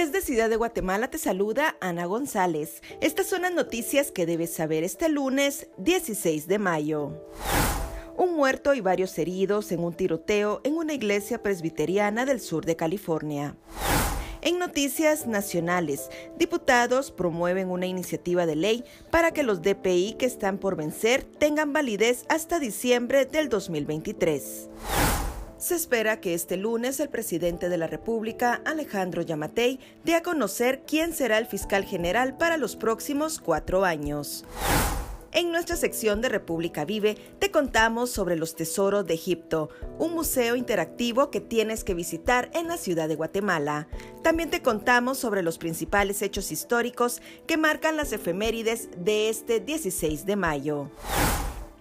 Desde Ciudad de Guatemala te saluda Ana González. Estas son las noticias que debes saber este lunes 16 de mayo. Un muerto y varios heridos en un tiroteo en una iglesia presbiteriana del sur de California. En noticias nacionales, diputados promueven una iniciativa de ley para que los DPI que están por vencer tengan validez hasta diciembre del 2023. Se espera que este lunes el presidente de la República, Alejandro Yamatei, dé a conocer quién será el fiscal general para los próximos cuatro años. En nuestra sección de República Vive te contamos sobre los tesoros de Egipto, un museo interactivo que tienes que visitar en la ciudad de Guatemala. También te contamos sobre los principales hechos históricos que marcan las efemérides de este 16 de mayo.